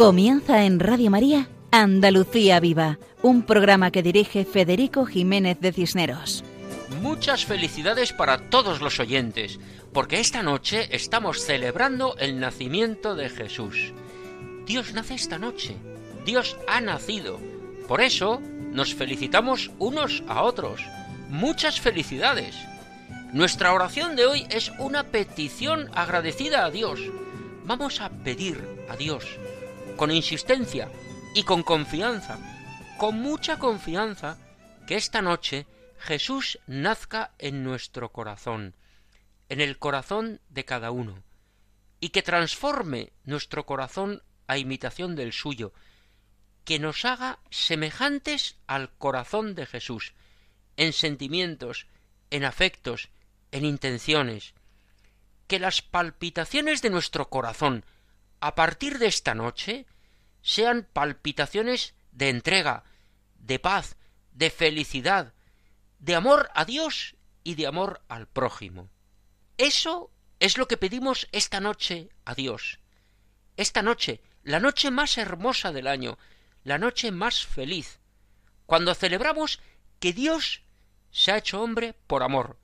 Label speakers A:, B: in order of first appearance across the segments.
A: Comienza en Radio María Andalucía Viva, un programa que dirige Federico Jiménez de Cisneros.
B: Muchas felicidades para todos los oyentes, porque esta noche estamos celebrando el nacimiento de Jesús. Dios nace esta noche, Dios ha nacido. Por eso nos felicitamos unos a otros. Muchas felicidades. Nuestra oración de hoy es una petición agradecida a Dios. Vamos a pedir a Dios con insistencia y con confianza, con mucha confianza, que esta noche Jesús nazca en nuestro corazón, en el corazón de cada uno, y que transforme nuestro corazón a imitación del suyo, que nos haga semejantes al corazón de Jesús, en sentimientos, en afectos, en intenciones, que las palpitaciones de nuestro corazón a partir de esta noche sean palpitaciones de entrega, de paz, de felicidad, de amor a Dios y de amor al prójimo. Eso es lo que pedimos esta noche a Dios. Esta noche, la noche más hermosa del año, la noche más feliz, cuando celebramos que Dios se ha hecho hombre por amor,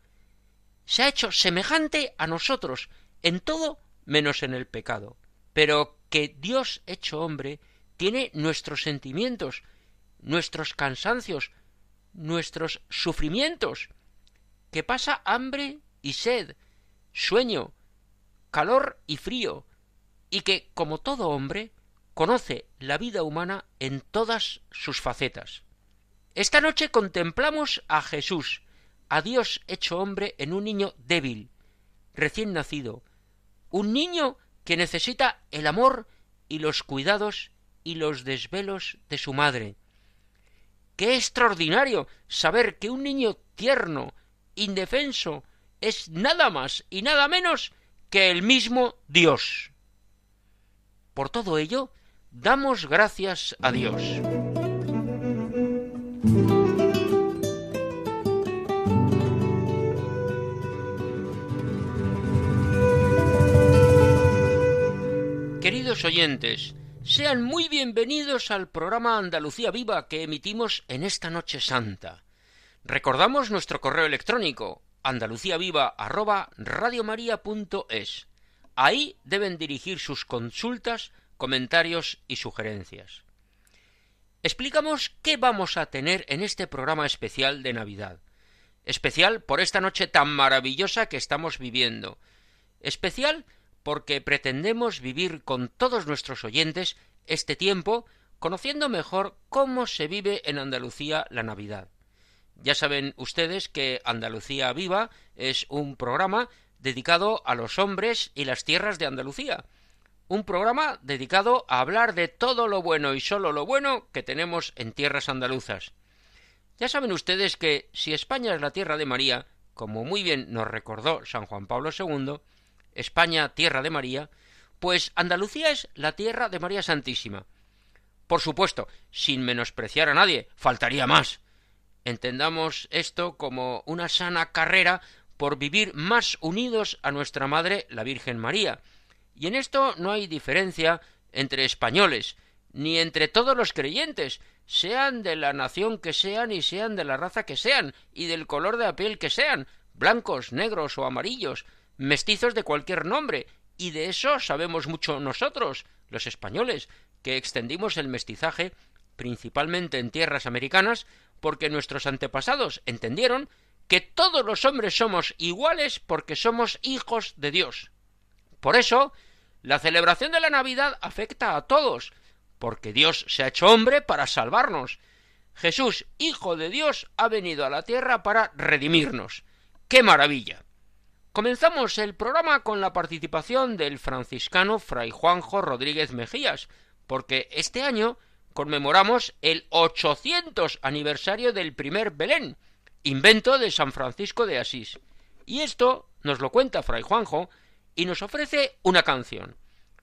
B: se ha hecho semejante a nosotros en todo menos en el pecado pero que Dios hecho hombre tiene nuestros sentimientos, nuestros cansancios, nuestros sufrimientos, que pasa hambre y sed, sueño, calor y frío, y que, como todo hombre, conoce la vida humana en todas sus facetas. Esta noche contemplamos a Jesús, a Dios hecho hombre en un niño débil, recién nacido, un niño que necesita el amor y los cuidados y los desvelos de su madre. Qué extraordinario saber que un niño tierno, indefenso, es nada más y nada menos que el mismo Dios. Por todo ello, damos gracias a Dios. Queridos oyentes, sean muy bienvenidos al programa Andalucía Viva que emitimos en esta Noche Santa. Recordamos nuestro correo electrónico andaluciaviva@radiomaria.es. Ahí deben dirigir sus consultas, comentarios y sugerencias. Explicamos qué vamos a tener en este programa especial de Navidad. Especial por esta noche tan maravillosa que estamos viviendo. Especial porque pretendemos vivir con todos nuestros oyentes este tiempo conociendo mejor cómo se vive en Andalucía la Navidad. Ya saben ustedes que Andalucía Viva es un programa dedicado a los hombres y las tierras de Andalucía. Un programa dedicado a hablar de todo lo bueno y solo lo bueno que tenemos en tierras andaluzas. Ya saben ustedes que si España es la tierra de María, como muy bien nos recordó San Juan Pablo II, España tierra de María, pues Andalucía es la tierra de María Santísima. Por supuesto, sin menospreciar a nadie, faltaría más. Entendamos esto como una sana carrera por vivir más unidos a nuestra Madre, la Virgen María. Y en esto no hay diferencia entre españoles, ni entre todos los creyentes, sean de la nación que sean y sean de la raza que sean, y del color de la piel que sean, blancos, negros o amarillos, mestizos de cualquier nombre, y de eso sabemos mucho nosotros, los españoles, que extendimos el mestizaje principalmente en tierras americanas, porque nuestros antepasados entendieron que todos los hombres somos iguales porque somos hijos de Dios. Por eso, la celebración de la Navidad afecta a todos, porque Dios se ha hecho hombre para salvarnos. Jesús, Hijo de Dios, ha venido a la tierra para redimirnos. ¡Qué maravilla! Comenzamos el programa con la participación del franciscano Fray Juanjo Rodríguez Mejías, porque este año conmemoramos el 800 aniversario del primer Belén, invento de San Francisco de Asís. Y esto nos lo cuenta Fray Juanjo y nos ofrece una canción.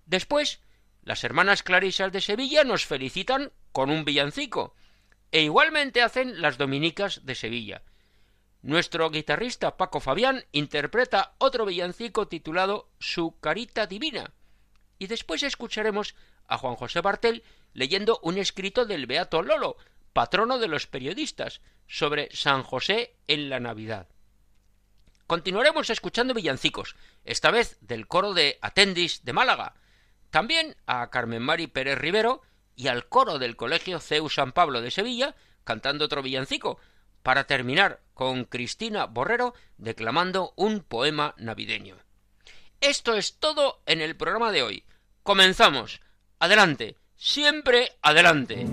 B: Después, las hermanas clarisas de Sevilla nos felicitan con un villancico, e igualmente hacen las dominicas de Sevilla. Nuestro guitarrista Paco Fabián interpreta otro villancico titulado Su carita divina. Y después escucharemos a Juan José Bartel leyendo un escrito del Beato Lolo, patrono de los periodistas, sobre San José en la Navidad. Continuaremos escuchando villancicos, esta vez del coro de Atendis de Málaga, también a Carmen Mari Pérez Rivero y al coro del Colegio CEU San Pablo de Sevilla, cantando otro villancico, para terminar con Cristina Borrero declamando un poema navideño. Esto es todo en el programa de hoy. Comenzamos. Adelante, siempre adelante.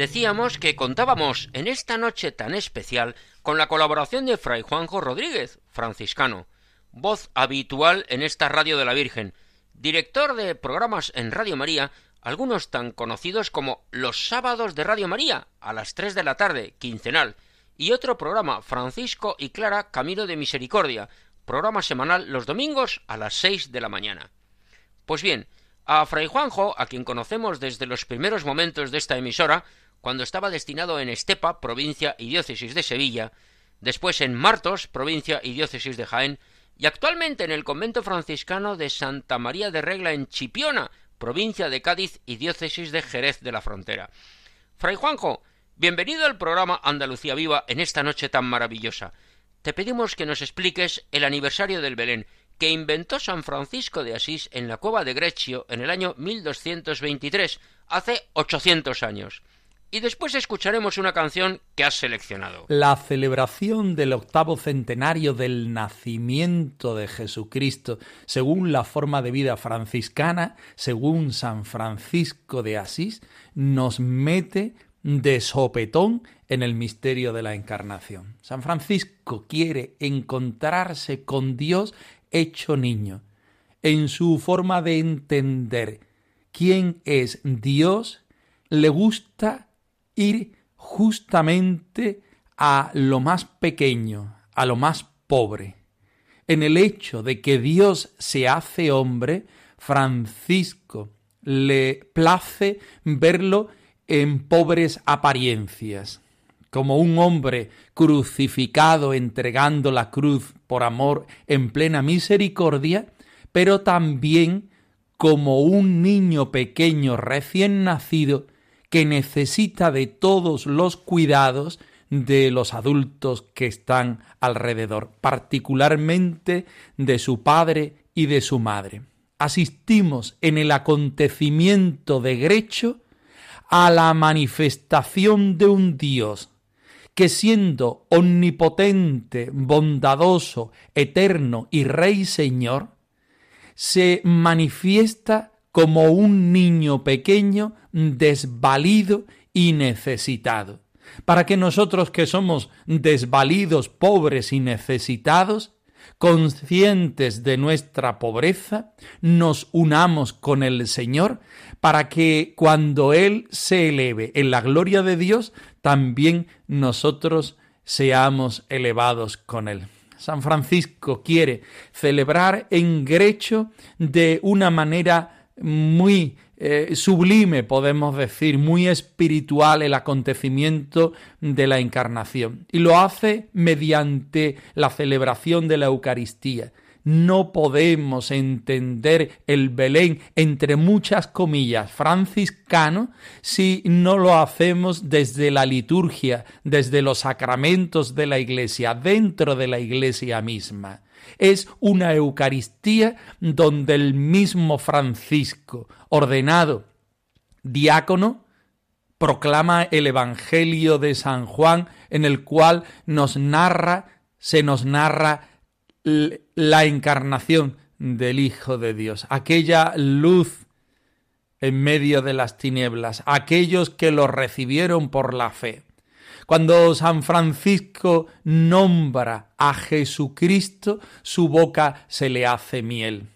B: Decíamos que contábamos en esta noche tan especial con la colaboración de Fray Juanjo Rodríguez, franciscano, voz habitual en esta radio de la Virgen, director de programas en Radio María, algunos tan conocidos como Los sábados de Radio María, a las tres de la tarde, quincenal, y otro programa, Francisco y Clara Camino de Misericordia, programa semanal los domingos a las seis de la mañana. Pues bien, a Fray Juanjo, a quien conocemos desde los primeros momentos de esta emisora, cuando estaba destinado en Estepa, provincia y diócesis de Sevilla, después en Martos, provincia y diócesis de Jaén, y actualmente en el convento franciscano de Santa María de Regla en Chipiona, provincia de Cádiz y diócesis de Jerez de la Frontera. Fray Juanjo, bienvenido al programa Andalucía Viva en esta noche tan maravillosa. Te pedimos que nos expliques el aniversario del Belén que inventó San Francisco de Asís en la cueva de Greccio en el año 1223, hace 800 años y después escucharemos una canción que has seleccionado.
C: La celebración del octavo centenario del nacimiento de Jesucristo, según la forma de vida franciscana, según San Francisco de Asís, nos mete de sopetón en el misterio de la encarnación. San Francisco quiere encontrarse con Dios hecho niño, en su forma de entender quién es Dios, le gusta ir justamente a lo más pequeño, a lo más pobre. En el hecho de que Dios se hace hombre, Francisco le place verlo en pobres apariencias, como un hombre crucificado entregando la cruz por amor en plena misericordia, pero también como un niño pequeño recién nacido que necesita de todos los cuidados de los adultos que están alrededor, particularmente de su padre y de su madre. Asistimos en el acontecimiento de Grecho a la manifestación de un Dios que siendo omnipotente, bondadoso, eterno y Rey Señor, se manifiesta como un niño pequeño desvalido y necesitado, para que nosotros que somos desvalidos, pobres y necesitados, conscientes de nuestra pobreza, nos unamos con el Señor para que cuando Él se eleve en la gloria de Dios, también nosotros seamos elevados con Él. San Francisco quiere celebrar en Grecho de una manera muy eh, sublime, podemos decir, muy espiritual el acontecimiento de la encarnación. Y lo hace mediante la celebración de la Eucaristía. No podemos entender el Belén, entre muchas comillas, franciscano, si no lo hacemos desde la liturgia, desde los sacramentos de la Iglesia, dentro de la Iglesia misma es una Eucaristía donde el mismo Francisco, ordenado diácono, proclama el Evangelio de San Juan en el cual nos narra, se nos narra la encarnación del Hijo de Dios, aquella luz en medio de las tinieblas, aquellos que lo recibieron por la fe. Cuando San Francisco nombra a Jesucristo, su boca se le hace miel.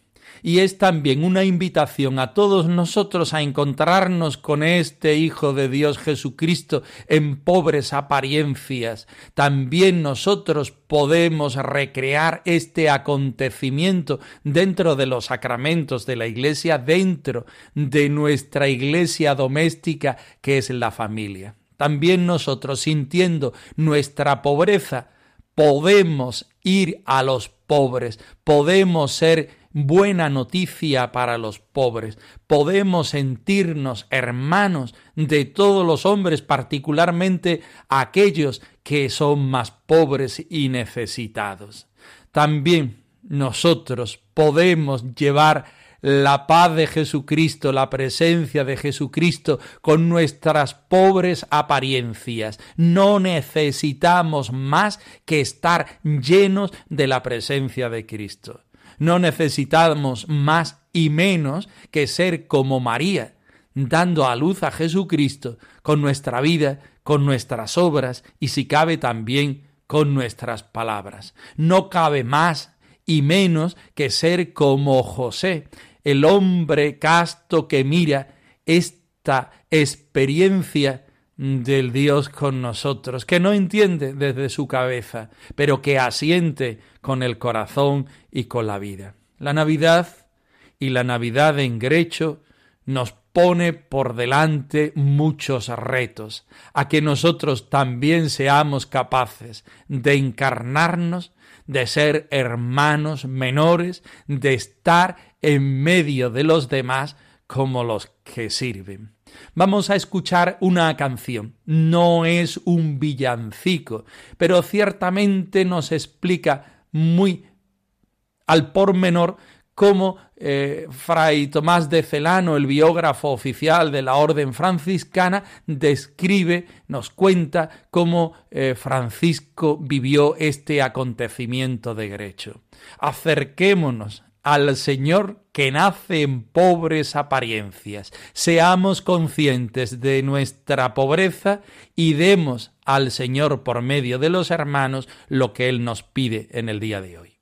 C: Y es también una invitación a todos nosotros a encontrarnos con este Hijo de Dios Jesucristo en pobres apariencias. También nosotros podemos recrear este acontecimiento dentro de los sacramentos de la Iglesia, dentro de nuestra Iglesia doméstica que es la familia. También nosotros sintiendo nuestra pobreza, podemos ir a los pobres, podemos ser buena noticia para los pobres, podemos sentirnos hermanos de todos los hombres, particularmente aquellos que son más pobres y necesitados. También nosotros podemos llevar la paz de Jesucristo, la presencia de Jesucristo con nuestras pobres apariencias. No necesitamos más que estar llenos de la presencia de Cristo. No necesitamos más y menos que ser como María, dando a luz a Jesucristo con nuestra vida, con nuestras obras y si cabe también con nuestras palabras. No cabe más y menos que ser como José, el hombre casto que mira esta experiencia del Dios con nosotros, que no entiende desde su cabeza, pero que asiente con el corazón y con la vida. La Navidad y la Navidad en Grecho nos pone por delante muchos retos, a que nosotros también seamos capaces de encarnarnos, de ser hermanos menores, de estar en medio de los demás como los que sirven. Vamos a escuchar una canción. No es un villancico, pero ciertamente nos explica muy al por menor cómo eh, Fray Tomás de Celano, el biógrafo oficial de la Orden franciscana, describe, nos cuenta cómo eh, Francisco vivió este acontecimiento de Grecho. Acerquémonos al Señor que nace en pobres apariencias. Seamos conscientes de nuestra pobreza y demos al Señor por medio de los hermanos lo que Él nos pide en el día de hoy.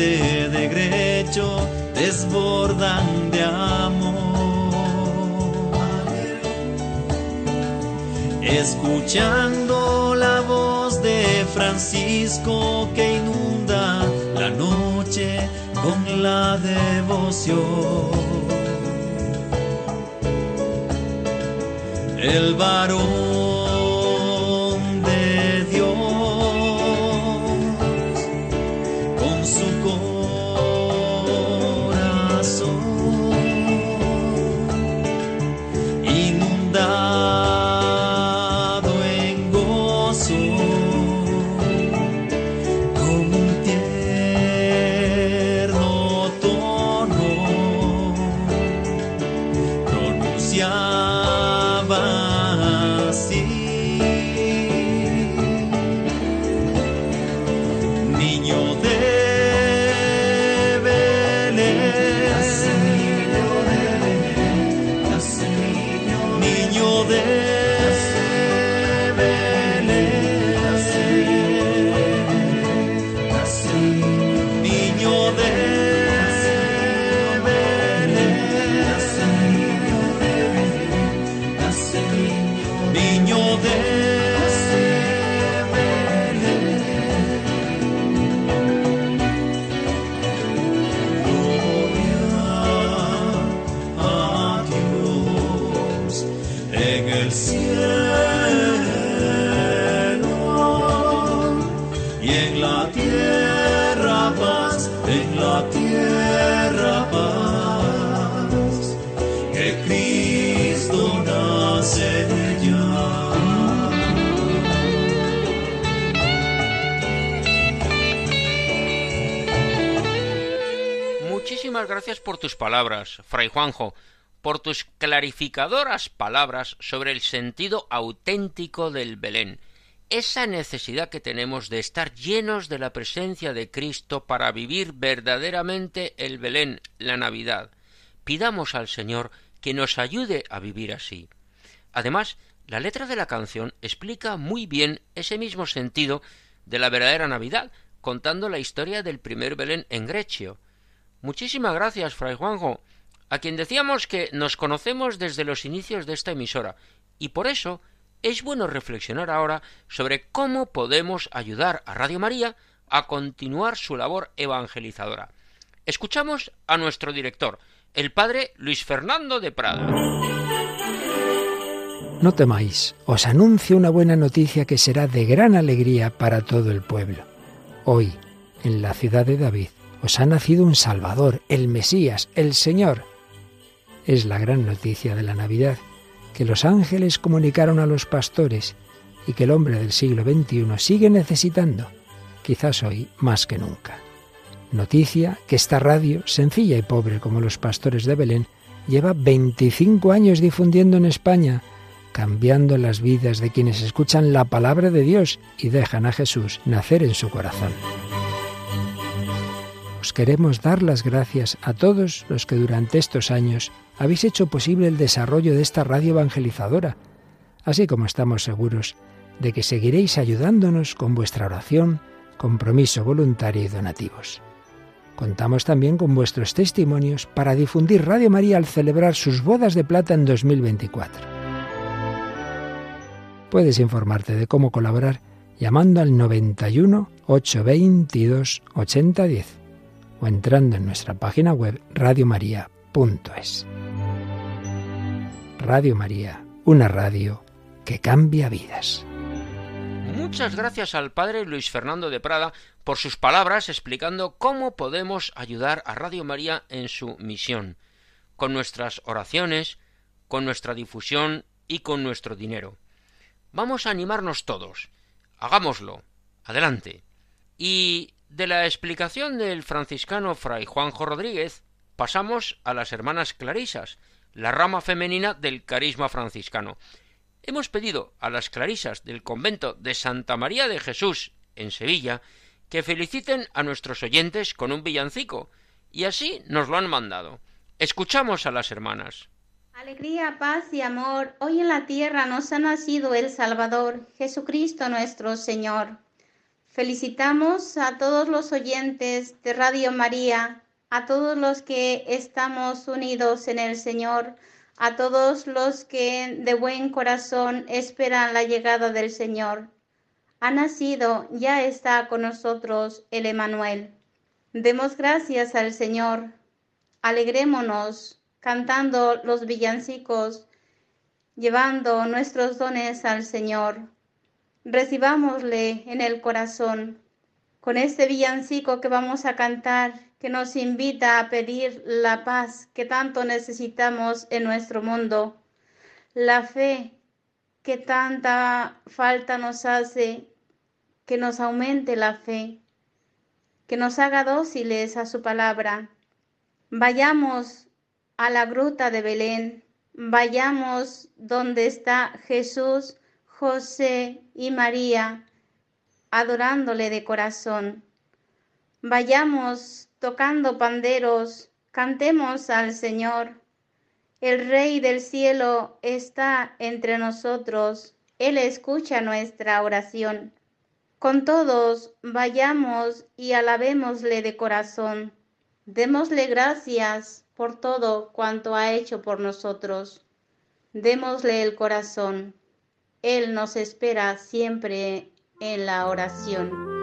D: De degrecho desbordan de amor. Escuchando la voz de Francisco que inunda la noche con la devoción. El varón
B: gracias por tus palabras, Fray Juanjo, por tus clarificadoras palabras sobre el sentido auténtico del Belén, esa necesidad que tenemos de estar llenos de la presencia de Cristo para vivir verdaderamente el Belén, la Navidad. Pidamos al Señor que nos ayude a vivir así. Además, la letra de la canción explica muy bien ese mismo sentido de la verdadera Navidad, contando la historia del primer Belén en Grecio. Muchísimas gracias, Fray Juanjo, a quien decíamos que nos conocemos desde los inicios de esta emisora, y por eso es bueno reflexionar ahora sobre cómo podemos ayudar a Radio María a continuar su labor evangelizadora. Escuchamos a nuestro director, el padre Luis Fernando de Prada.
E: No temáis, os anuncio una buena noticia que será de gran alegría para todo el pueblo. Hoy, en la ciudad de David, os ha nacido un Salvador, el Mesías, el Señor. Es la gran noticia de la Navidad, que los ángeles comunicaron a los pastores y que el hombre del siglo XXI sigue necesitando, quizás hoy más que nunca. Noticia que esta radio, sencilla y pobre como los pastores de Belén, lleva 25 años difundiendo en España, cambiando las vidas de quienes escuchan la palabra de Dios y dejan a Jesús nacer en su corazón. Os queremos dar las gracias a todos los que durante estos años habéis hecho posible el desarrollo de esta radio evangelizadora, así como estamos seguros de que seguiréis ayudándonos con vuestra oración, compromiso voluntario y donativos. Contamos también con vuestros testimonios para difundir Radio María al celebrar sus bodas de plata en 2024. Puedes informarte de cómo colaborar llamando al 91 822 8010 o entrando en nuestra página web radiomaria.es. Radio María, una radio que cambia vidas.
B: Muchas gracias al padre Luis Fernando de Prada por sus palabras explicando cómo podemos ayudar a Radio María en su misión, con nuestras oraciones, con nuestra difusión y con nuestro dinero. Vamos a animarnos todos. Hagámoslo. Adelante. Y de la explicación del franciscano fray Juanjo Rodríguez pasamos a las hermanas clarisas, la rama femenina del carisma franciscano. Hemos pedido a las clarisas del convento de Santa María de Jesús en Sevilla que feliciten a nuestros oyentes con un villancico, y así nos lo han mandado. Escuchamos a las hermanas.
F: Alegría, paz y amor, hoy en la tierra nos ha nacido el Salvador, Jesucristo nuestro Señor. Felicitamos a todos los oyentes de Radio María, a todos los que estamos unidos en el Señor, a todos los que de buen corazón esperan la llegada del Señor. Ha nacido, ya está con nosotros el Emanuel. Demos gracias al Señor. Alegrémonos cantando los villancicos, llevando nuestros dones al Señor. Recibámosle en el corazón con este villancico que vamos a cantar que nos invita a pedir la paz que tanto necesitamos en nuestro mundo, la fe que tanta falta nos hace, que nos aumente la fe, que nos haga dóciles a su palabra. Vayamos a la gruta de Belén, vayamos donde está Jesús, José y María, adorándole de corazón. Vayamos tocando panderos, cantemos al Señor. El Rey del cielo está entre nosotros, Él escucha nuestra oración. Con todos vayamos y alabémosle de corazón. Démosle gracias por todo cuanto ha hecho por nosotros. Démosle el corazón. Él nos espera siempre en la oración.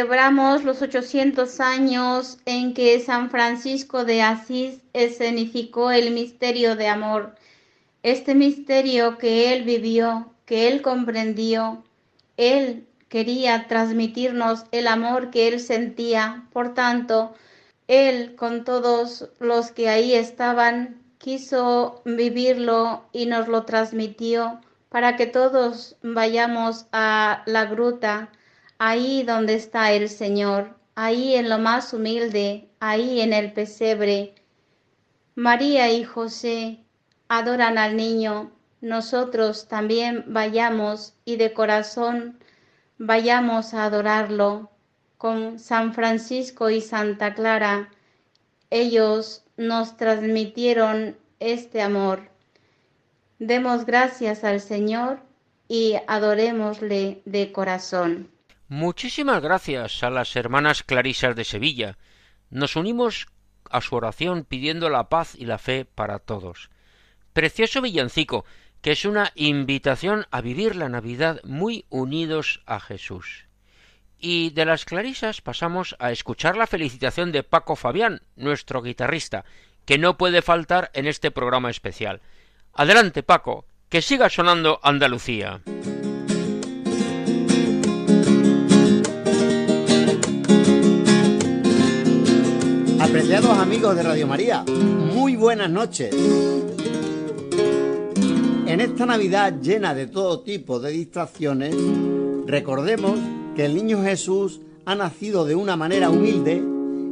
F: Celebramos los 800 años en que San Francisco de Asís escenificó el misterio de amor. Este misterio que él vivió, que él comprendió, él quería transmitirnos el amor que él sentía. Por tanto, él con todos los que ahí estaban quiso vivirlo y nos lo transmitió para que todos vayamos a la gruta ahí donde está el Señor, ahí en lo más humilde, ahí en el pesebre. María y José adoran al niño nosotros también vayamos y de corazón vayamos a adorarlo con San Francisco y Santa Clara. Ellos nos transmitieron este amor. Demos gracias al Señor y adorémosle de corazón.
B: Muchísimas gracias a las hermanas Clarisas de Sevilla. Nos unimos a su oración pidiendo la paz y la fe para todos. Precioso villancico, que es una invitación a vivir la Navidad muy unidos a Jesús. Y de las clarisas pasamos a escuchar la felicitación de Paco Fabián, nuestro guitarrista, que no puede faltar en este programa especial. Adelante, Paco, que siga sonando Andalucía.
G: Apreciados amigos de Radio María, muy buenas noches. En esta Navidad llena de todo tipo de distracciones, recordemos que el niño Jesús ha nacido de una manera humilde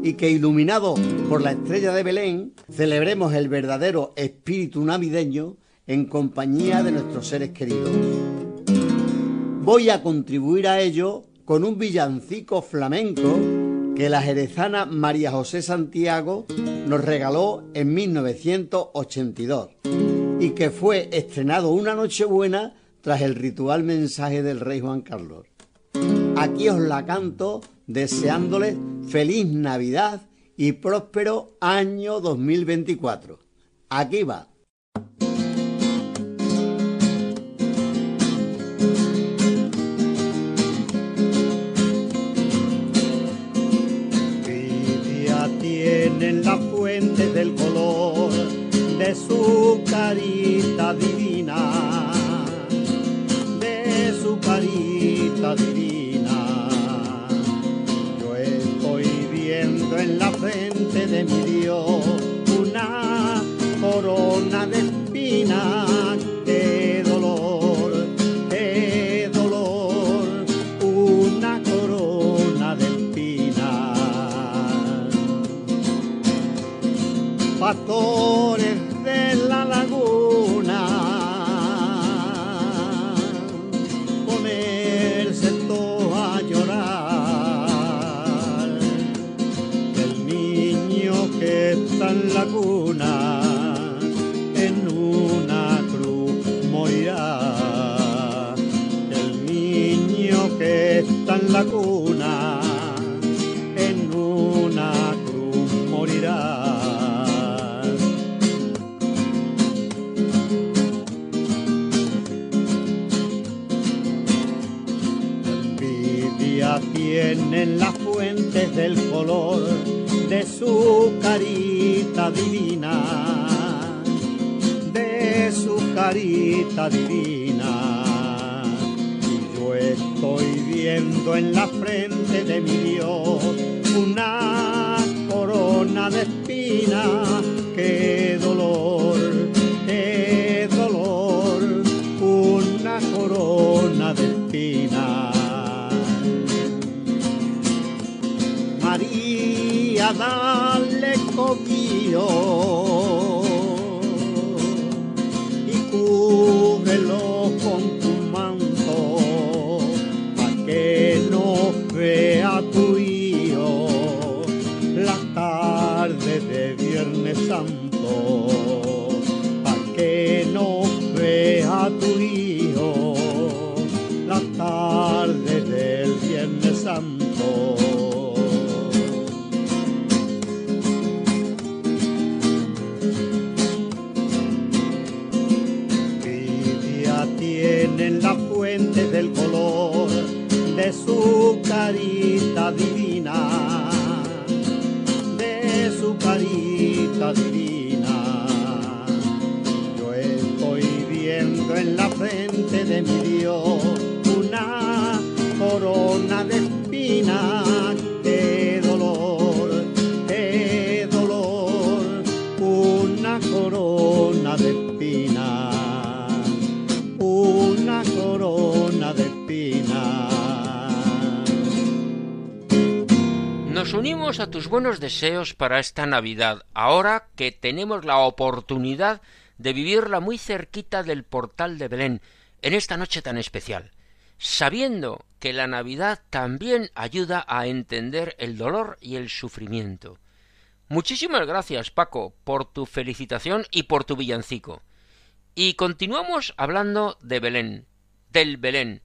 G: y que iluminado por la estrella de Belén, celebremos el verdadero espíritu navideño en compañía de nuestros seres queridos. Voy a contribuir a ello con un villancico flamenco que la jerezana María José Santiago nos regaló en 1982 y que fue estrenado una Nochebuena tras el ritual mensaje del rey Juan Carlos. Aquí os la canto deseándoles feliz Navidad y próspero año 2024. Aquí va.
H: Del color de su carita divina, de su carita divina. Yo estoy viendo en la frente de mi Dios una corona de carita divina,
B: unimos a tus buenos deseos para esta Navidad, ahora que tenemos la oportunidad de vivirla muy cerquita del portal de Belén, en esta noche tan especial, sabiendo que la Navidad también ayuda a entender el dolor y el sufrimiento. Muchísimas gracias, Paco, por tu felicitación y por tu villancico. Y continuamos hablando de Belén, del Belén.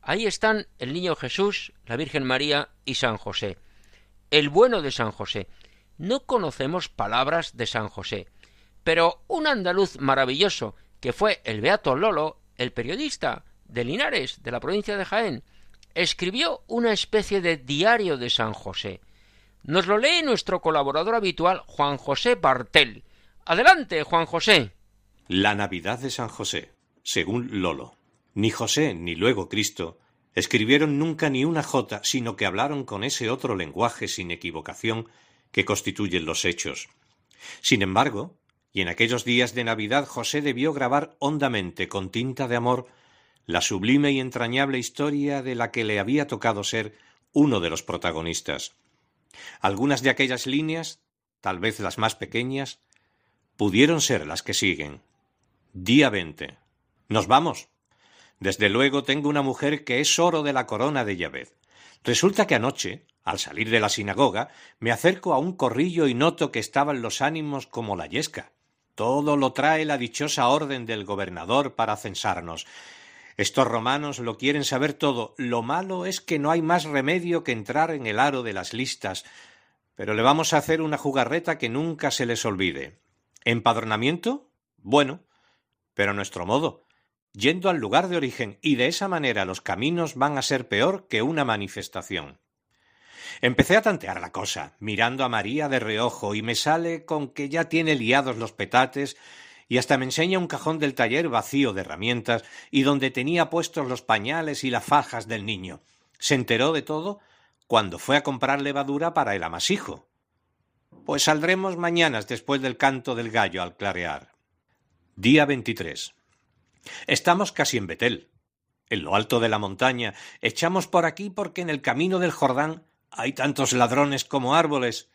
B: Ahí están el niño Jesús, la Virgen María y San José. El bueno de San José. No conocemos palabras de San José, pero un andaluz maravilloso, que fue el Beato Lolo, el periodista de Linares, de la provincia de Jaén, escribió una especie de diario de San José. Nos lo lee nuestro colaborador habitual, Juan José Bartel. Adelante, Juan José.
I: La Navidad de San José, según Lolo. Ni José ni luego Cristo escribieron nunca ni una jota, sino que hablaron con ese otro lenguaje sin equivocación que constituyen los hechos. Sin embargo, y en aquellos días de Navidad José debió grabar hondamente con tinta de amor la sublime y entrañable historia de la que le había tocado ser uno de los protagonistas. Algunas de aquellas líneas, tal vez las más pequeñas, pudieron ser las que siguen. Día veinte. Nos vamos. Desde luego tengo una mujer que es oro de la corona de Yahvé. Resulta que anoche, al salir de la sinagoga, me acerco a un corrillo y noto que estaban los ánimos como la yesca. Todo lo trae la dichosa orden del gobernador para censarnos. Estos romanos lo quieren saber todo. Lo malo es que no hay más remedio que entrar en el aro de las listas. Pero le vamos a hacer una jugarreta que nunca se les olvide. ¿Empadronamiento? Bueno, pero a nuestro modo, yendo al lugar de origen, y de esa manera los caminos van a ser peor que una manifestación. Empecé a tantear la cosa, mirando a María de reojo, y me sale con que ya tiene liados los petates y hasta me enseña un cajón del taller vacío de herramientas y donde tenía puestos los pañales y las fajas del niño. Se enteró de todo cuando fue a comprar levadura para el amasijo. Pues saldremos mañanas después del canto del gallo al clarear. Día 23. Estamos casi en Betel. En lo alto de la montaña echamos por aquí porque en el camino del Jordán hay tantos ladrones como árboles.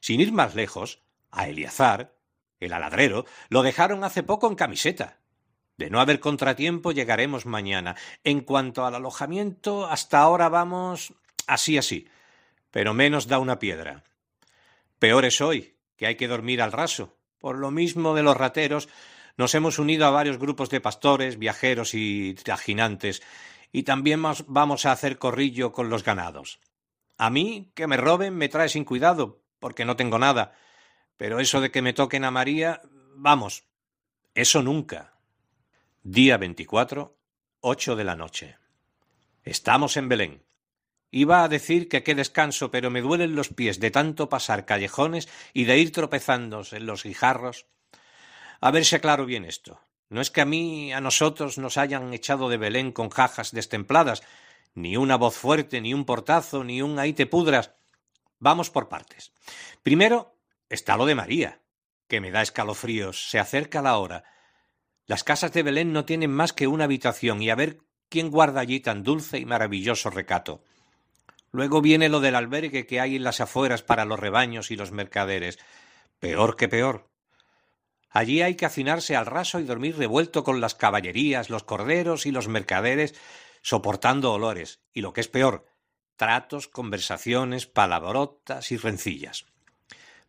I: Sin ir más lejos, a Eliazar, el aladrero, lo dejaron hace poco en camiseta. De no haber contratiempo llegaremos mañana. En cuanto al alojamiento, hasta ahora vamos así así, pero menos da una piedra. Peor es hoy, que hay que dormir al raso. Por lo mismo de los rateros, nos hemos unido a varios grupos de pastores, viajeros y trajinantes, y también vamos a hacer corrillo con los ganados. A mí, que me roben, me trae sin cuidado, porque no tengo nada. Pero eso de que me toquen a María, vamos, eso nunca. Día 24, ocho de la noche. Estamos en Belén. Iba a decir que qué descanso, pero me duelen los pies de tanto pasar callejones y de ir tropezándose en los guijarros. A ver si aclaro bien esto. No es que a mí, a nosotros, nos hayan echado de Belén con jajas destempladas, ni una voz fuerte, ni un portazo, ni un ahí te pudras. Vamos por partes. Primero está lo de María, que me da escalofríos. Se acerca la hora. Las casas de Belén no tienen más que una habitación y a ver quién guarda allí tan dulce y maravilloso recato. Luego viene lo del albergue que hay en las afueras para los rebaños y los mercaderes. Peor que peor. Allí hay que hacinarse al raso y dormir revuelto con las caballerías, los corderos y los mercaderes soportando olores y, lo que es peor, tratos, conversaciones, palabrotas y rencillas.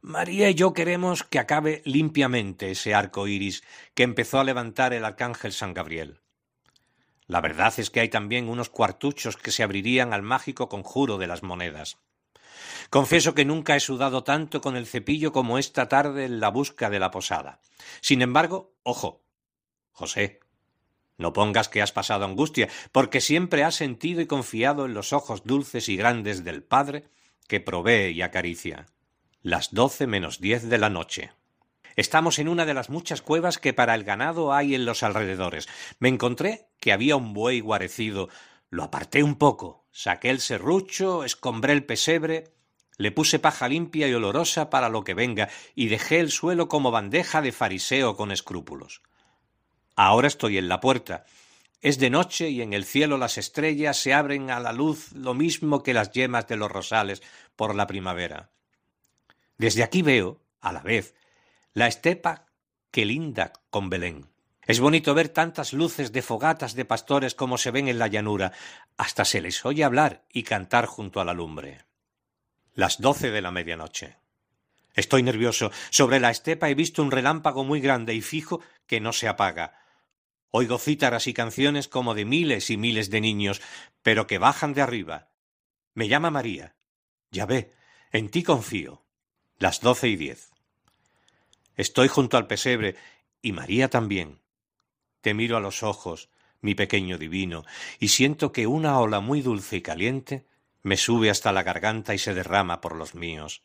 I: María y yo queremos que acabe limpiamente ese arco iris que empezó a levantar el arcángel San Gabriel. La verdad es que hay también unos cuartuchos que se abrirían al mágico conjuro de las monedas. Confieso que nunca he sudado tanto con el cepillo como esta tarde en la busca de la posada. Sin embargo, ojo, José, no pongas que has pasado angustia, porque siempre has sentido y confiado en los ojos dulces y grandes del Padre que provee y acaricia. Las doce menos diez de la noche. Estamos en una de las muchas cuevas que para el ganado hay en los alrededores. Me encontré que había un buey guarecido. Lo aparté un poco, saqué el serrucho, escombré el pesebre, le puse paja limpia y olorosa para lo que venga, y dejé el suelo como bandeja de fariseo con escrúpulos. Ahora estoy en la puerta. Es de noche y en el cielo las estrellas se abren a la luz lo mismo que las yemas de los rosales por la primavera. Desde aquí veo, a la vez, la estepa qué linda con Belén. Es bonito ver tantas luces de fogatas de pastores como se ven en la llanura. Hasta se les oye hablar y cantar junto a la lumbre. Las doce de la medianoche. Estoy nervioso. Sobre la estepa he visto un relámpago muy grande y fijo que no se apaga. Oigo cítaras y canciones como de miles y miles de niños, pero que bajan de arriba. Me llama María. Ya ve, en ti confío. Las doce y diez. Estoy junto al pesebre y María también. Te miro a los ojos, mi pequeño divino, y siento que una ola muy dulce y caliente me sube hasta la garganta y se derrama por los míos.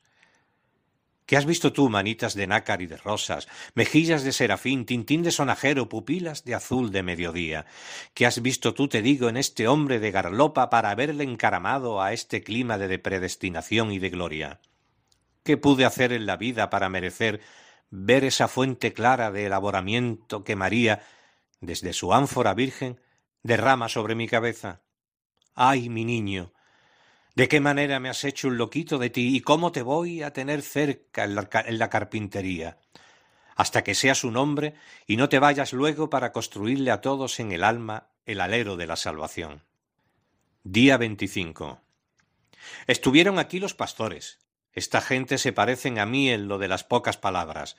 I: ¿Qué has visto tú, manitas de nácar y de rosas, mejillas de serafín, tintín de sonajero, pupilas de azul de mediodía? ¿Qué has visto tú, te digo, en este hombre de garlopa para haberle encaramado a este clima de predestinación y de gloria? ¿Qué pude hacer en la vida para merecer ver esa fuente clara de elaboramiento que María, desde su ánfora virgen, derrama sobre mi cabeza? ¡Ay, mi niño! ¿De qué manera me has hecho un loquito de ti y cómo te voy a tener cerca en la, carpintería? Hasta que seas un hombre y no te vayas luego para construirle a todos en el alma el alero de la salvación. Día 25. Estuvieron aquí los pastores. Esta gente se parecen a mí en lo de las pocas palabras.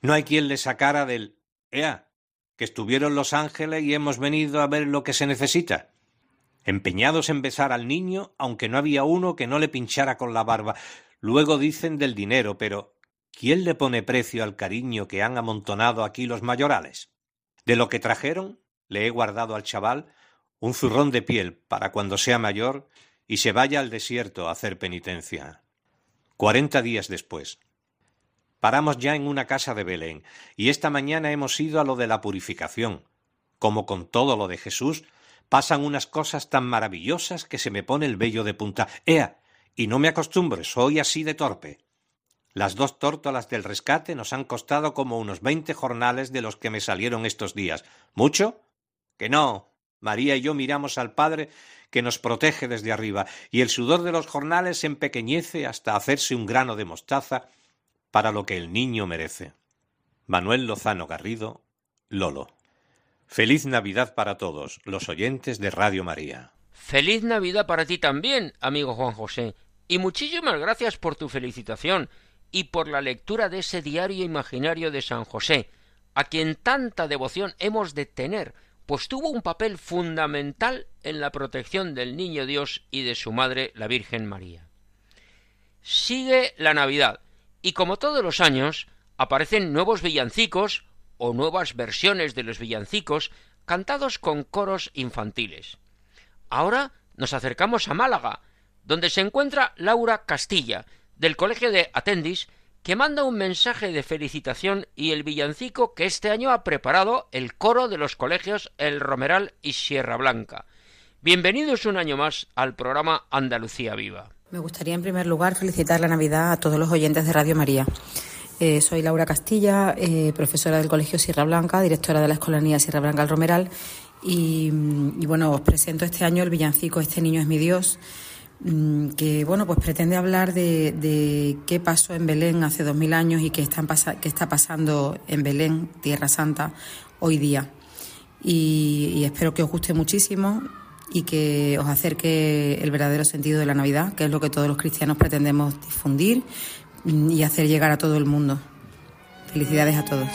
I: No hay quien le sacara del que estuvieron los ángeles y hemos venido a ver lo que se necesita empeñados en besar al niño, aunque no había uno que no le pinchara con la barba. Luego dicen del dinero, pero ¿quién le pone precio al cariño que han amontonado aquí los mayorales? De lo que trajeron, le he guardado al chaval un zurrón de piel para cuando sea mayor y se vaya al desierto a hacer penitencia. Cuarenta días después. Paramos ya en una casa de Belén, y esta mañana hemos ido a lo de la purificación. Como con todo lo de Jesús, pasan unas cosas tan maravillosas que se me pone el vello de punta. Ea, y no me acostumbro, soy así de torpe. Las dos tórtolas del rescate nos han costado como unos veinte jornales de los que me salieron estos días. ¿Mucho? Que no. María y yo miramos al Padre que nos protege desde arriba, y el sudor de los jornales se empequeñece hasta hacerse un grano de mostaza para lo que el niño merece. Manuel Lozano Garrido, Lolo. Feliz Navidad para todos los oyentes de Radio María.
B: Feliz Navidad para ti también, amigo Juan José, y muchísimas gracias por tu felicitación y por la lectura de ese diario imaginario de San José, a quien tanta devoción hemos de tener, pues tuvo un papel fundamental en la protección del Niño Dios y de su madre, la Virgen María. Sigue la Navidad, y como todos los años, aparecen nuevos villancicos o nuevas versiones de los villancicos cantados con coros infantiles. Ahora nos acercamos a Málaga, donde se encuentra Laura Castilla, del Colegio de Atendis, que manda un mensaje de felicitación y el villancico que este año ha preparado el coro de los colegios El Romeral y Sierra Blanca. Bienvenidos un año más al programa Andalucía Viva.
J: Me gustaría en primer lugar felicitar la Navidad a todos los oyentes de Radio María. Eh, soy Laura Castilla, eh, profesora del Colegio Sierra Blanca, directora de la Escolanía Sierra Blanca El Romeral. Y, bueno, os presento este año el villancico Este niño es mi Dios, mm, que bueno, pues pretende hablar de, qué pasó en Belén hace dos mil años y qué, están qué está pasando en Belén, Tierra Santa, hoy día. y espero que os guste muchísimo y que os acerque el verdadero sentido de la Navidad, que es lo que todos los cristianos pretendemos difundir, y hacer llegar a todo el mundo. Felicidades a todos.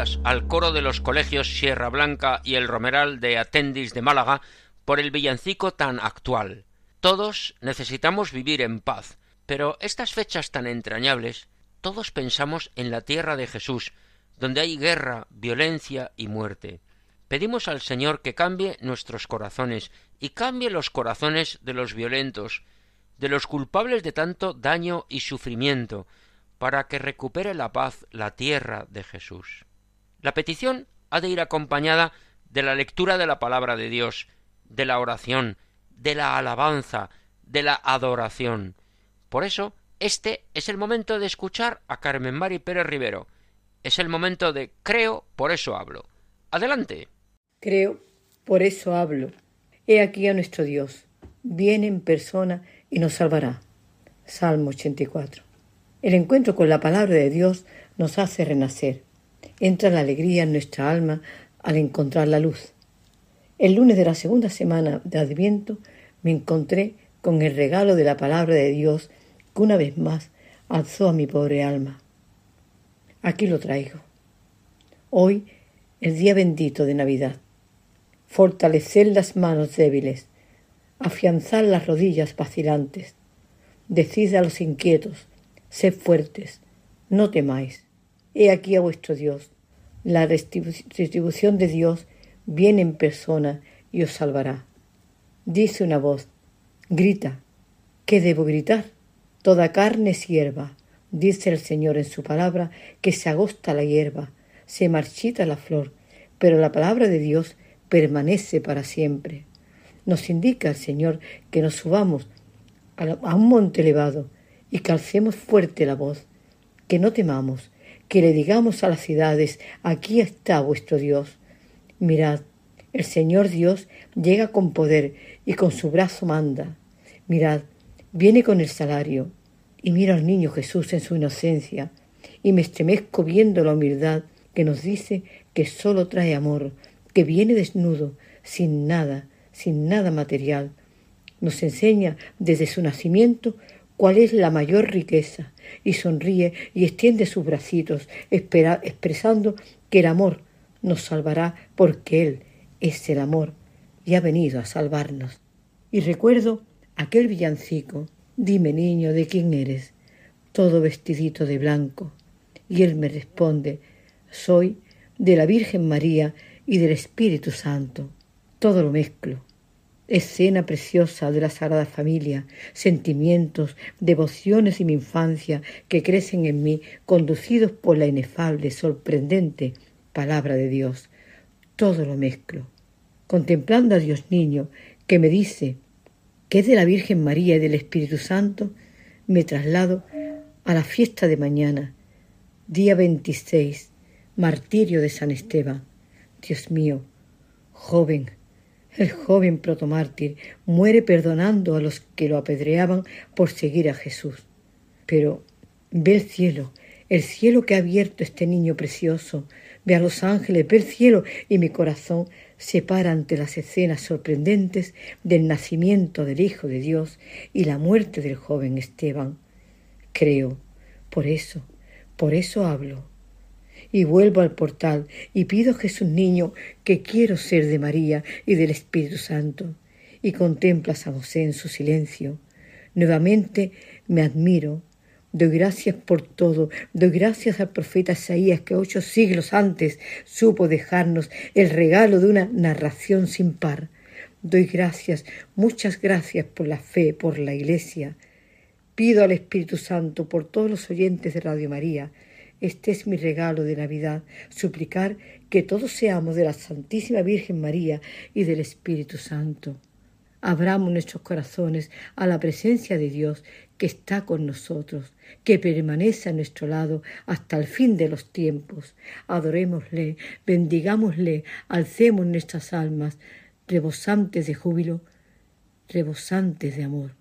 K: Al
B: coro de los colegios Sierra Blanca y el Romeral de Atendis de Málaga por el villancico tan actual. Todos necesitamos vivir en paz, pero estas fechas tan entrañables, todos pensamos en la tierra de Jesús, donde hay guerra, violencia y muerte. Pedimos al Señor que cambie nuestros corazones y cambie los corazones de los violentos, de los culpables de tanto daño y sufrimiento, para que recupere la paz la tierra de Jesús. La petición ha de ir acompañada de la lectura de la palabra de Dios, de la oración, de la alabanza, de la adoración. Por eso, este es el momento de escuchar a Carmen Mari Pérez Rivero. Es el momento de creo, por eso hablo. Adelante.
L: Creo, por eso hablo. He aquí a nuestro Dios. Viene en persona y nos salvará. Salmo 84. El encuentro con la palabra de Dios nos hace renacer. Entra la alegría en nuestra alma al encontrar la luz. El lunes de la segunda semana de Adviento me encontré con el regalo de la palabra de Dios que una vez más alzó a mi pobre alma. Aquí lo traigo. Hoy, el día bendito de Navidad. Fortalecer las manos débiles, afianzar las rodillas vacilantes. Decid a los inquietos, sed fuertes, no temáis. He aquí a vuestro Dios. La retribución de Dios viene en persona y os salvará. Dice una voz, grita. ¿Qué debo gritar? Toda carne es hierba. Dice el Señor en su palabra que se agosta la hierba, se marchita la flor, pero la palabra de Dios permanece para siempre. Nos indica el Señor que nos subamos a un monte elevado y que alcemos fuerte la voz, que no temamos, que le digamos a las ciudades, aquí está vuestro Dios. Mirad, el Señor Dios llega con poder y con su brazo manda. Mirad, viene con el salario. Y miro al niño Jesús en su inocencia, y me estremezco viendo la humildad que nos dice que sólo trae amor, que viene desnudo, sin nada, sin nada material. Nos enseña desde su nacimiento cuál es la mayor riqueza, y sonríe y extiende sus bracitos, expresando que el amor nos salvará porque Él es el amor y ha venido a salvarnos. Y recuerdo aquel villancico, dime niño, ¿de quién eres? Todo vestidito de blanco. Y él me responde, soy de la Virgen María y del Espíritu Santo. Todo lo mezclo. Escena preciosa de la Sagrada Familia, sentimientos, devociones y mi infancia que crecen en mí, conducidos por la inefable, sorprendente palabra de Dios. Todo lo mezclo. Contemplando a Dios niño, que me dice que es de la Virgen María y del Espíritu Santo, me traslado a la fiesta de mañana, día 26, martirio de San Esteban. Dios mío, joven, el joven protomártir muere perdonando a los que lo apedreaban por seguir a Jesús. Pero ve el cielo, el cielo que ha abierto este niño precioso. Ve a los ángeles, ve el cielo y mi corazón se para ante las escenas sorprendentes del nacimiento del Hijo de Dios y la muerte del joven Esteban. Creo, por eso, por eso hablo. Y vuelvo al portal y pido a Jesús niño que quiero ser de María y del Espíritu Santo. Y contempla a San José en su silencio. Nuevamente me admiro Doy gracias por todo, doy gracias al profeta Isaías que ocho siglos antes supo dejarnos el regalo de una narración sin par. Doy gracias, muchas gracias por la fe, por la Iglesia. Pido al Espíritu Santo por todos los oyentes de Radio María. Este es mi regalo de Navidad, suplicar que todos seamos de la Santísima Virgen María y del Espíritu Santo. Abramos nuestros corazones a la presencia de Dios que está con nosotros, que permanece a nuestro lado hasta el fin de los tiempos. Adorémosle, bendigámosle, alcemos nuestras almas, rebosantes de júbilo, rebosantes de amor.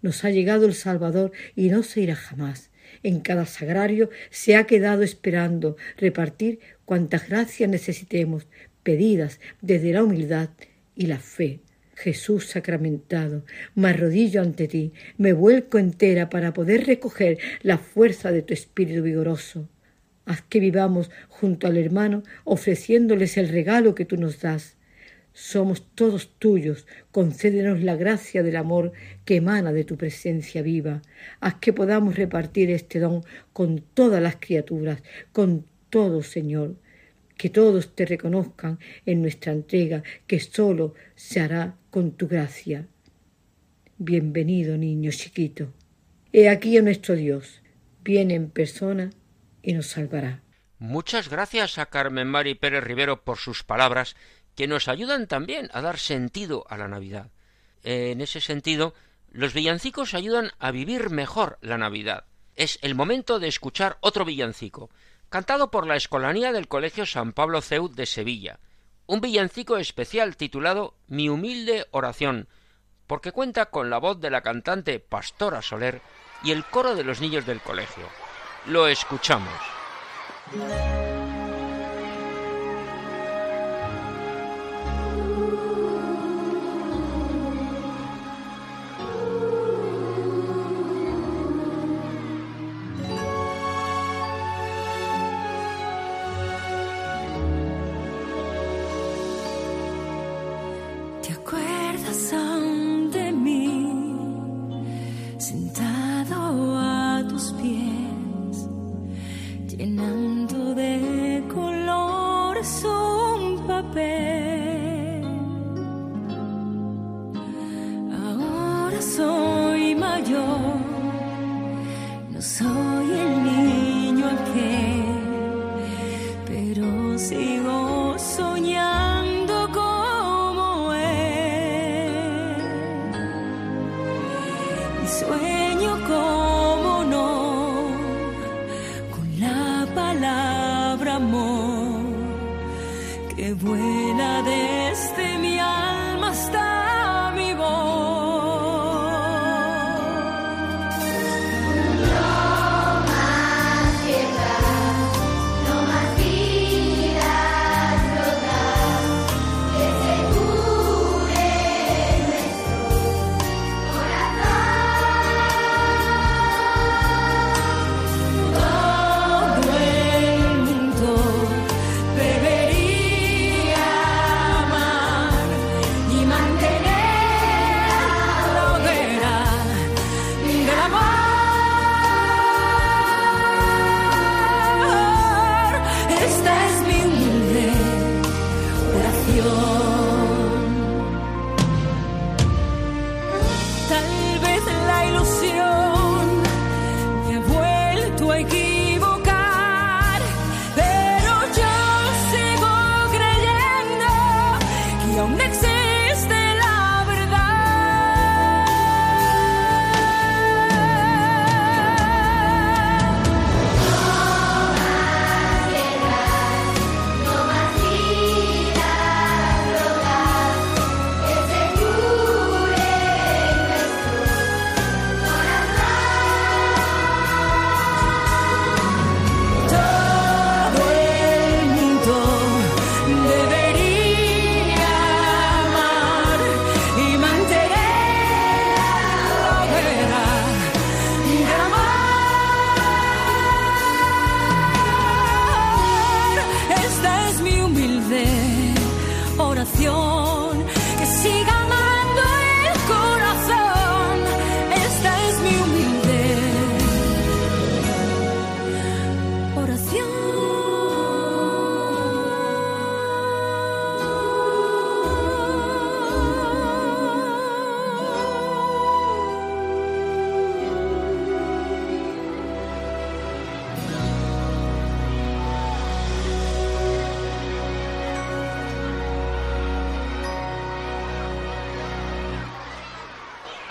L: Nos ha llegado el Salvador y no se irá jamás. En cada sagrario se ha quedado esperando repartir cuantas gracias necesitemos, pedidas desde la humildad y la fe Jesús sacramentado, me arrodillo ante ti, me vuelco entera para poder recoger la fuerza de tu espíritu vigoroso. Haz que vivamos junto al hermano, ofreciéndoles el regalo que tú nos das. Somos todos tuyos, concédenos la gracia del amor que emana de tu presencia viva. Haz que podamos repartir este don con todas las criaturas, con todo, Señor que todos te reconozcan en nuestra entrega, que sólo se hará con tu gracia. Bienvenido, niño chiquito. He aquí a nuestro Dios, viene en persona y nos salvará.
M: Muchas gracias a Carmen Mari Pérez Rivero por sus palabras, que nos ayudan también a dar sentido a la Navidad. En ese sentido, los villancicos ayudan a vivir mejor la Navidad. Es el momento de escuchar otro villancico cantado por la Escolanía del Colegio San Pablo Ceud de Sevilla, un villancico especial titulado Mi humilde oración, porque cuenta con la voz de la cantante Pastora Soler y el coro de los niños del colegio. Lo escuchamos. ¿Te acuerdas aún?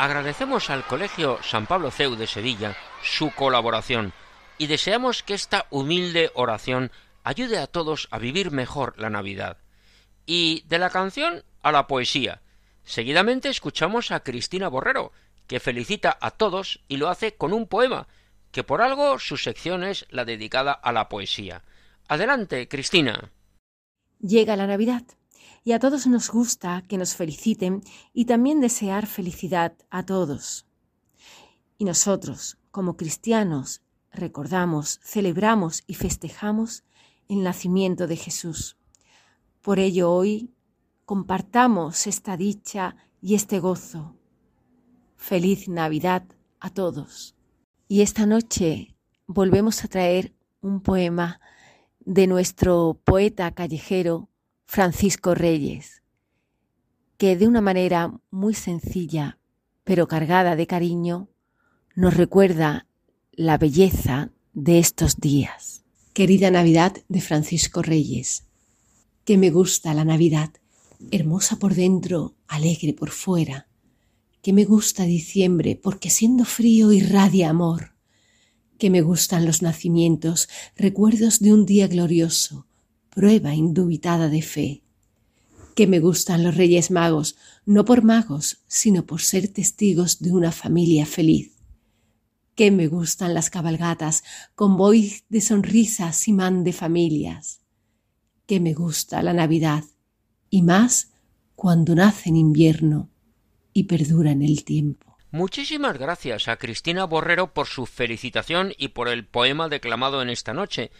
B: Agradecemos al Colegio San Pablo Ceu de Sevilla su colaboración y deseamos que esta humilde oración ayude a todos a vivir mejor la Navidad. Y de la canción a la poesía. Seguidamente escuchamos a Cristina Borrero, que felicita a todos y lo hace con un poema, que por algo su sección es la dedicada a la poesía. Adelante, Cristina.
N: Llega la Navidad y a todos nos gusta que nos feliciten y también desear felicidad a todos. Y nosotros, como cristianos, recordamos, celebramos y festejamos el nacimiento de Jesús. Por ello hoy compartamos esta dicha y este gozo. Feliz Navidad a todos. Y esta noche volvemos a traer un poema de nuestro poeta callejero Francisco Reyes, que de una manera muy sencilla, pero cargada de cariño, nos recuerda la belleza de estos días.
O: Querida Navidad de Francisco Reyes, que me gusta la Navidad, hermosa por dentro, alegre por fuera, que me gusta diciembre porque siendo frío irradia amor, que me gustan los nacimientos, recuerdos de un día glorioso, prueba indubitada de fe, que me gustan los Reyes Magos, no por magos, sino por ser testigos de una familia feliz, que me gustan las cabalgatas, convoy de sonrisas y man de familias, que me gusta la Navidad, y más cuando nace en invierno y perdura en el tiempo.
B: Muchísimas gracias a Cristina Borrero por su felicitación y por el poema declamado en esta noche,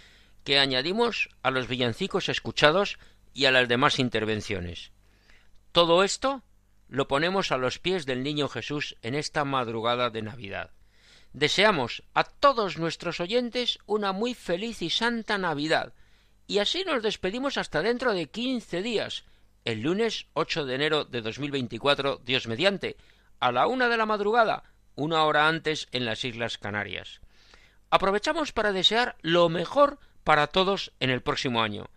B: que añadimos a los villancicos escuchados y a las demás intervenciones. Todo esto lo ponemos a los pies del Niño Jesús en esta madrugada de Navidad. Deseamos a todos nuestros oyentes una muy feliz y santa Navidad, y así nos despedimos hasta dentro de quince días, el lunes 8 de enero de 2024, Dios mediante, a la una de la madrugada, una hora antes en las Islas Canarias. Aprovechamos para desear lo mejor para todos en el próximo año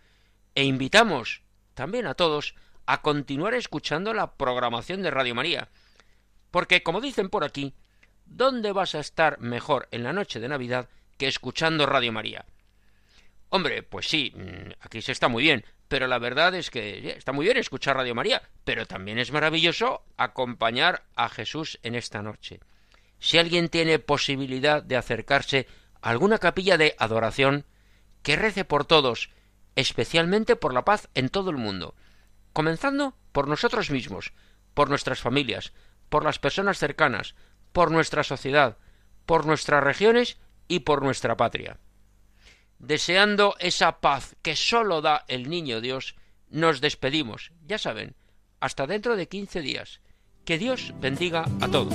B: e invitamos también a todos a continuar escuchando la programación de Radio María, porque como dicen por aquí, ¿dónde vas a estar mejor en la noche de Navidad que escuchando Radio María? Hombre, pues sí, mm, aquí se está muy bien, pero la verdad es que está muy bien escuchar Radio María, pero también es maravilloso acompañar a Jesús en esta noche. Si alguien tiene posibilidad de acercarse alguna capilla de adoración, que rece por todos, especialmente por la paz en todo el mundo, comenzando por nosotros mismos, por nuestras familias, por las personas cercanas, por nuestra sociedad, por nuestras regiones y por nuestra patria deseando esa paz que sólo da el niño Dios, nos despedimos. Ya saben, hasta dentro de quince días. Que Dios bendiga a todos.